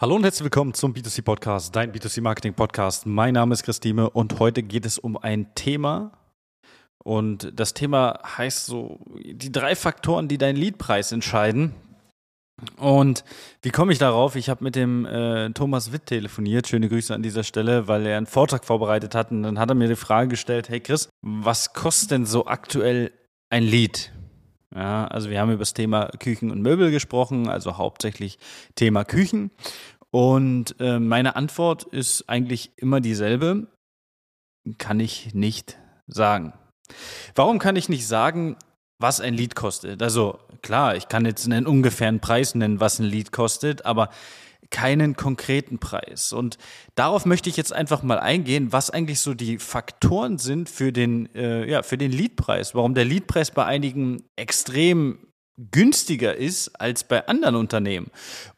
Hallo und herzlich willkommen zum B2C Podcast, dein B2C Marketing Podcast. Mein Name ist Christine und heute geht es um ein Thema. Und das Thema heißt so, die drei Faktoren, die deinen Leadpreis entscheiden. Und wie komme ich darauf? Ich habe mit dem äh, Thomas Witt telefoniert. Schöne Grüße an dieser Stelle, weil er einen Vortrag vorbereitet hat. Und dann hat er mir die Frage gestellt: Hey Chris, was kostet denn so aktuell ein Lead? Ja, also wir haben über das Thema Küchen und Möbel gesprochen, also hauptsächlich Thema Küchen. Und äh, meine Antwort ist eigentlich immer dieselbe. Kann ich nicht sagen. Warum kann ich nicht sagen, was ein Lied kostet? Also klar, ich kann jetzt einen ungefähren Preis nennen, was ein Lied kostet, aber keinen konkreten Preis. Und darauf möchte ich jetzt einfach mal eingehen, was eigentlich so die Faktoren sind für den, äh, ja, für den Liedpreis. Warum der Liedpreis bei einigen extrem günstiger ist als bei anderen Unternehmen.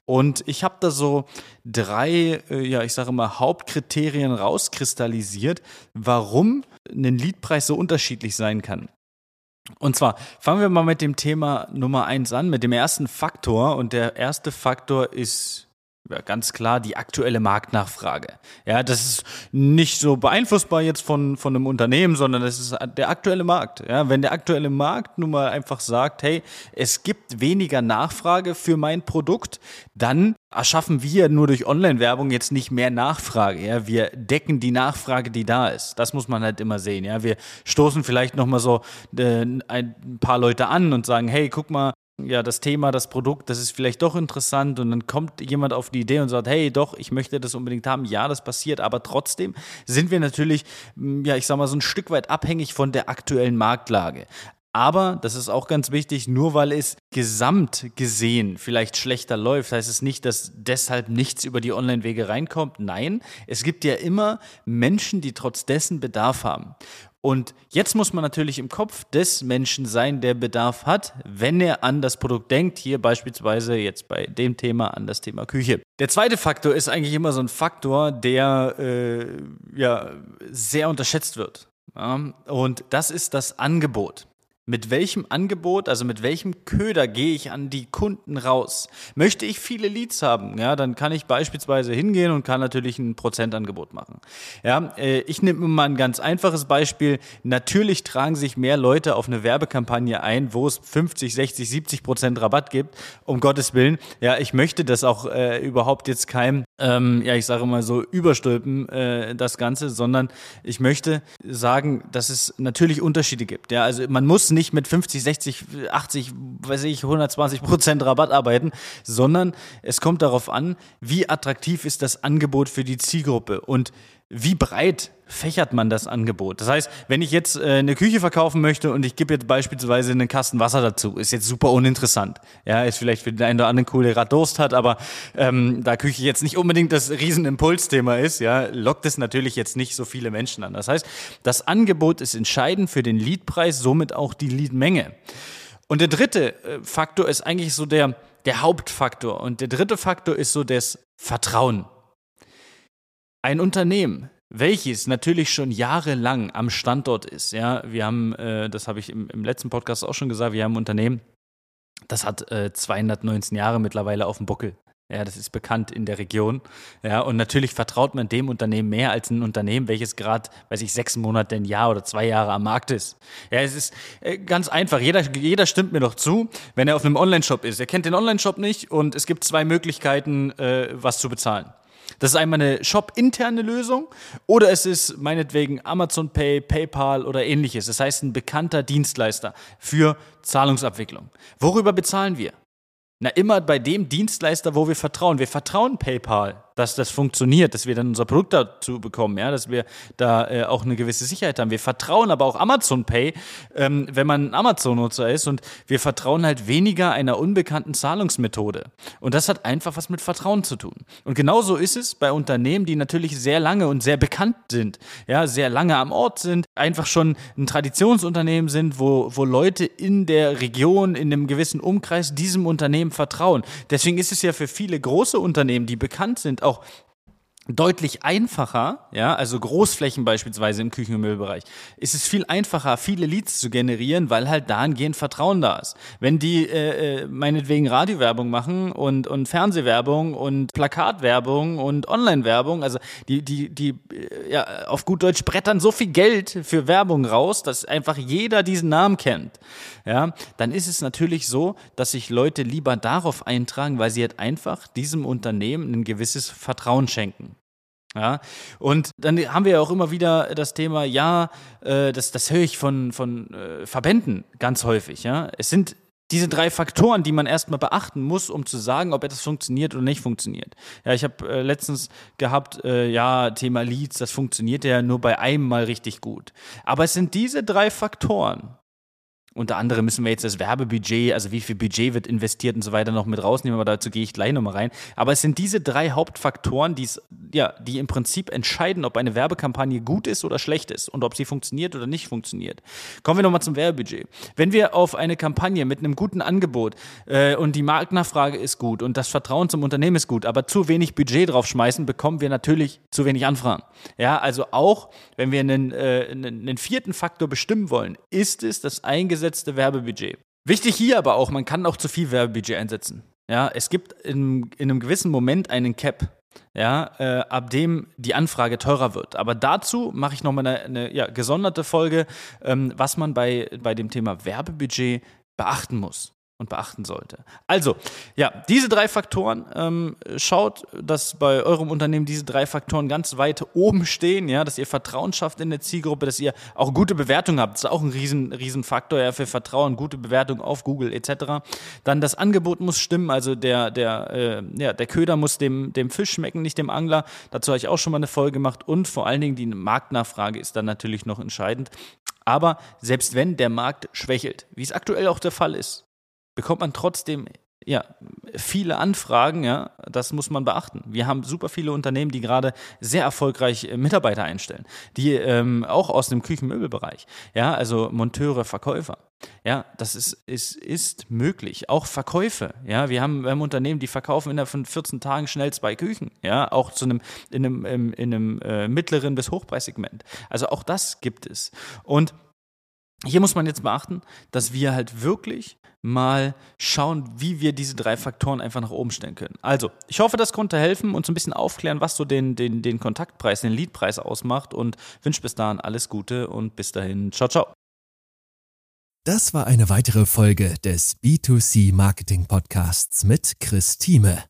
Und ich habe da so drei, äh, ja, ich sage mal, Hauptkriterien rauskristallisiert, warum ein Liedpreis so unterschiedlich sein kann. Und zwar fangen wir mal mit dem Thema Nummer eins an, mit dem ersten Faktor. Und der erste Faktor ist ja, ganz klar die aktuelle Marktnachfrage. Ja, das ist nicht so beeinflussbar jetzt von, von einem Unternehmen, sondern das ist der aktuelle Markt. Ja, wenn der aktuelle Markt nun mal einfach sagt, hey, es gibt weniger Nachfrage für mein Produkt, dann erschaffen wir nur durch Online-Werbung jetzt nicht mehr Nachfrage. Ja, wir decken die Nachfrage, die da ist. Das muss man halt immer sehen. Ja, wir stoßen vielleicht noch mal so äh, ein paar Leute an und sagen, hey, guck mal, ja, das Thema, das Produkt, das ist vielleicht doch interessant und dann kommt jemand auf die Idee und sagt, hey, doch, ich möchte das unbedingt haben. Ja, das passiert, aber trotzdem sind wir natürlich, mm, ja, ich sag mal, so ein Stück weit abhängig von der aktuellen Marktlage. Aber, das ist auch ganz wichtig, nur weil es gesamt gesehen vielleicht schlechter läuft, heißt es nicht, dass deshalb nichts über die Online-Wege reinkommt. Nein, es gibt ja immer Menschen, die trotz dessen Bedarf haben. Und jetzt muss man natürlich im Kopf des Menschen sein, der Bedarf hat, wenn er an das Produkt denkt. Hier beispielsweise jetzt bei dem Thema an das Thema Küche. Der zweite Faktor ist eigentlich immer so ein Faktor, der äh, ja sehr unterschätzt wird. Ja? Und das ist das Angebot mit welchem Angebot, also mit welchem Köder gehe ich an die Kunden raus? Möchte ich viele Leads haben, ja, dann kann ich beispielsweise hingehen und kann natürlich ein Prozentangebot machen. Ja, äh, ich nehme mal ein ganz einfaches Beispiel. Natürlich tragen sich mehr Leute auf eine Werbekampagne ein, wo es 50, 60, 70 Prozent Rabatt gibt, um Gottes Willen. Ja, ich möchte das auch äh, überhaupt jetzt keinem, ähm, ja, ich sage mal so, überstülpen, äh, das Ganze, sondern ich möchte sagen, dass es natürlich Unterschiede gibt. Ja, also man muss nicht nicht mit 50, 60, 80, weiß ich, 120 Prozent Rabatt arbeiten, sondern es kommt darauf an, wie attraktiv ist das Angebot für die Zielgruppe. Und wie breit fächert man das Angebot? Das heißt, wenn ich jetzt äh, eine Küche verkaufen möchte und ich gebe jetzt beispielsweise einen Kasten Wasser dazu, ist jetzt super uninteressant. Ja, ist vielleicht für den einen oder anderen cool, der gerade Durst hat, aber ähm, da Küche jetzt nicht unbedingt das Riesenimpulsthema ist, ja, lockt es natürlich jetzt nicht so viele Menschen an. Das heißt, das Angebot ist entscheidend für den Leadpreis, somit auch die Leadmenge. Und der dritte äh, Faktor ist eigentlich so der, der Hauptfaktor. Und der dritte Faktor ist so das Vertrauen. Ein Unternehmen, welches natürlich schon jahrelang am Standort ist, ja, wir haben, äh, das habe ich im, im, letzten Podcast auch schon gesagt, wir haben ein Unternehmen, das hat äh, 219 Jahre mittlerweile auf dem Buckel. Ja, das ist bekannt in der Region. Ja, und natürlich vertraut man dem Unternehmen mehr als ein Unternehmen, welches gerade, weiß ich, sechs Monate, ein Jahr oder zwei Jahre am Markt ist. Ja, es ist äh, ganz einfach. Jeder, jeder stimmt mir doch zu, wenn er auf einem Online-Shop ist. Er kennt den Online-Shop nicht und es gibt zwei Möglichkeiten, äh, was zu bezahlen. Das ist einmal eine shop-interne Lösung oder es ist meinetwegen Amazon Pay, PayPal oder ähnliches. Das heißt, ein bekannter Dienstleister für Zahlungsabwicklung. Worüber bezahlen wir? Na, immer bei dem Dienstleister, wo wir vertrauen. Wir vertrauen PayPal dass das funktioniert, dass wir dann unser Produkt dazu bekommen, ja, dass wir da äh, auch eine gewisse Sicherheit haben. Wir vertrauen aber auch Amazon Pay, ähm, wenn man ein Amazon-Nutzer ist und wir vertrauen halt weniger einer unbekannten Zahlungsmethode. Und das hat einfach was mit Vertrauen zu tun. Und genauso ist es bei Unternehmen, die natürlich sehr lange und sehr bekannt sind, ja, sehr lange am Ort sind, einfach schon ein Traditionsunternehmen sind, wo, wo Leute in der Region, in einem gewissen Umkreis diesem Unternehmen vertrauen. Deswegen ist es ja für viele große Unternehmen, die bekannt sind, auch auch deutlich einfacher, ja, also Großflächen beispielsweise im Küchen- und Müllbereich, ist es viel einfacher, viele Leads zu generieren, weil halt dahingehend Vertrauen da ist. Wenn die äh, äh, meinetwegen Radiowerbung machen und, und Fernsehwerbung und Plakatwerbung und Online-Werbung, also die, die, die, äh, ja, auf gut Deutsch brettern so viel Geld für Werbung raus, dass einfach jeder diesen Namen kennt, ja, dann ist es natürlich so, dass sich Leute lieber darauf eintragen, weil sie halt einfach diesem Unternehmen ein gewisses Vertrauen schenken. Ja, und dann haben wir ja auch immer wieder das Thema, ja, äh, das, das höre ich von, von äh, Verbänden ganz häufig, ja. Es sind diese drei Faktoren, die man erstmal beachten muss, um zu sagen, ob etwas funktioniert oder nicht funktioniert. Ja, ich habe äh, letztens gehabt, äh, ja, Thema Leads, das funktioniert ja nur bei einem Mal richtig gut. Aber es sind diese drei Faktoren, unter anderem müssen wir jetzt das Werbebudget, also wie viel Budget wird investiert und so weiter noch mit rausnehmen, aber dazu gehe ich gleich nochmal rein. Aber es sind diese drei Hauptfaktoren, ja, die im Prinzip entscheiden, ob eine Werbekampagne gut ist oder schlecht ist und ob sie funktioniert oder nicht funktioniert. Kommen wir nochmal zum Werbebudget. Wenn wir auf eine Kampagne mit einem guten Angebot äh, und die Marktnachfrage ist gut und das Vertrauen zum Unternehmen ist gut, aber zu wenig Budget draufschmeißen, bekommen wir natürlich zu wenig Anfragen. Ja, also auch, wenn wir einen, äh, einen, einen vierten Faktor bestimmen wollen, ist es das eingesetzte eingesetzte Werbebudget. Wichtig hier aber auch, man kann auch zu viel Werbebudget einsetzen. Ja, es gibt in, in einem gewissen Moment einen Cap, ja, äh, ab dem die Anfrage teurer wird. Aber dazu mache ich nochmal eine, eine ja, gesonderte Folge, ähm, was man bei, bei dem Thema Werbebudget beachten muss und beachten sollte. Also, ja, diese drei Faktoren, ähm, schaut, dass bei eurem Unternehmen diese drei Faktoren ganz weit oben stehen, ja, dass ihr Vertrauen schafft in der Zielgruppe, dass ihr auch gute Bewertungen habt. Das ist auch ein riesen, riesen Faktor ja, für Vertrauen, gute Bewertung auf Google etc. Dann das Angebot muss stimmen, also der, der, äh, ja, der Köder muss dem, dem Fisch schmecken, nicht dem Angler. Dazu habe ich auch schon mal eine Folge gemacht und vor allen Dingen die Marktnachfrage ist dann natürlich noch entscheidend. Aber selbst wenn der Markt schwächelt, wie es aktuell auch der Fall ist, bekommt man trotzdem ja, viele Anfragen, ja, das muss man beachten. Wir haben super viele Unternehmen, die gerade sehr erfolgreich äh, Mitarbeiter einstellen, die ähm, auch aus dem Küchenmöbelbereich, ja, also Monteure, Verkäufer. Ja, das ist, ist, ist möglich. Auch Verkäufe. Ja, wir haben, wir haben Unternehmen, die verkaufen innerhalb von 14 Tagen schnell zwei Küchen. Ja, auch zu einem, in einem, in einem äh, mittleren bis Hochpreissegment. Also auch das gibt es. Und hier muss man jetzt beachten, dass wir halt wirklich mal schauen, wie wir diese drei Faktoren einfach nach oben stellen können. Also, ich hoffe, das konnte helfen und so ein bisschen aufklären, was so den, den, den Kontaktpreis, den Leadpreis ausmacht und wünsche bis dahin alles Gute und bis dahin, ciao, ciao. Das war eine weitere Folge des B2C Marketing Podcasts mit Chris Thieme.